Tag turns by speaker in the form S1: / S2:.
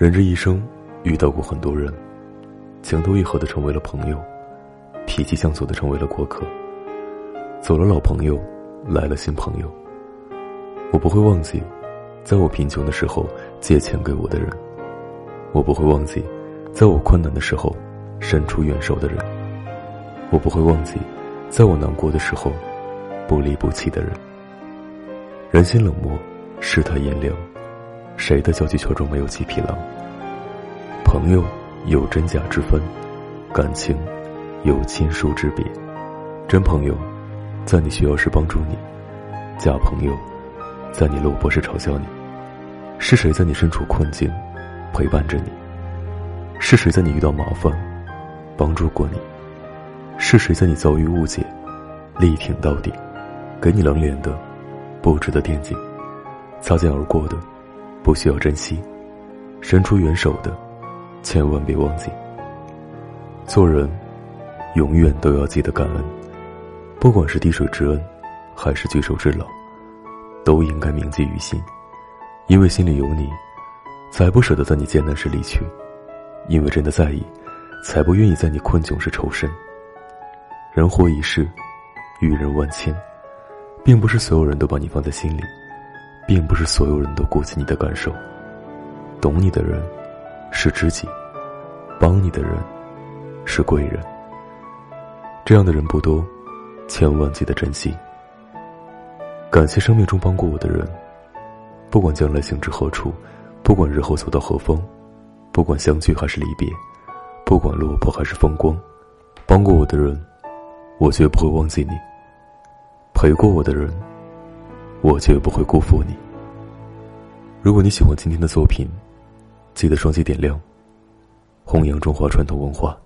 S1: 人这一生遇到过很多人，情投意合的成为了朋友，脾气相左的成为了过客。走了老朋友，来了新朋友。我不会忘记，在我贫穷的时候借钱给我的人；我不会忘记，在我困难的时候伸出援手的人；我不会忘记，在我难过的时候不离不弃的人。人心冷漠，世态炎凉，谁的交际圈中没有几匹狼？朋友有真假之分，感情有亲疏之别。真朋友，在你需要时帮助你；假朋友，在你落魄时嘲笑你。是谁在你身处困境陪伴着你？是谁在你遇到麻烦帮助过你？是谁在你遭遇误解力挺到底？给你冷脸的？不值得惦记，擦肩而过的，不需要珍惜；伸出援手的，千万别忘记。做人，永远都要记得感恩，不管是滴水之恩，还是举手之劳，都应该铭记于心。因为心里有你，才不舍得在你艰难时离去；因为真的在意，才不愿意在你困窘时抽身。人活一世，遇人万千。并不是所有人都把你放在心里，并不是所有人都顾及你的感受。懂你的人是知己，帮你的人是贵人。这样的人不多，千万记得珍惜。感谢生命中帮过我的人，不管将来行至何处，不管日后走到何方，不管相聚还是离别，不管落魄还是风光，帮过我的人，我绝不会忘记你。陪过我的人，我绝不会辜负你。如果你喜欢今天的作品，记得双击点亮，弘扬中华传统文化。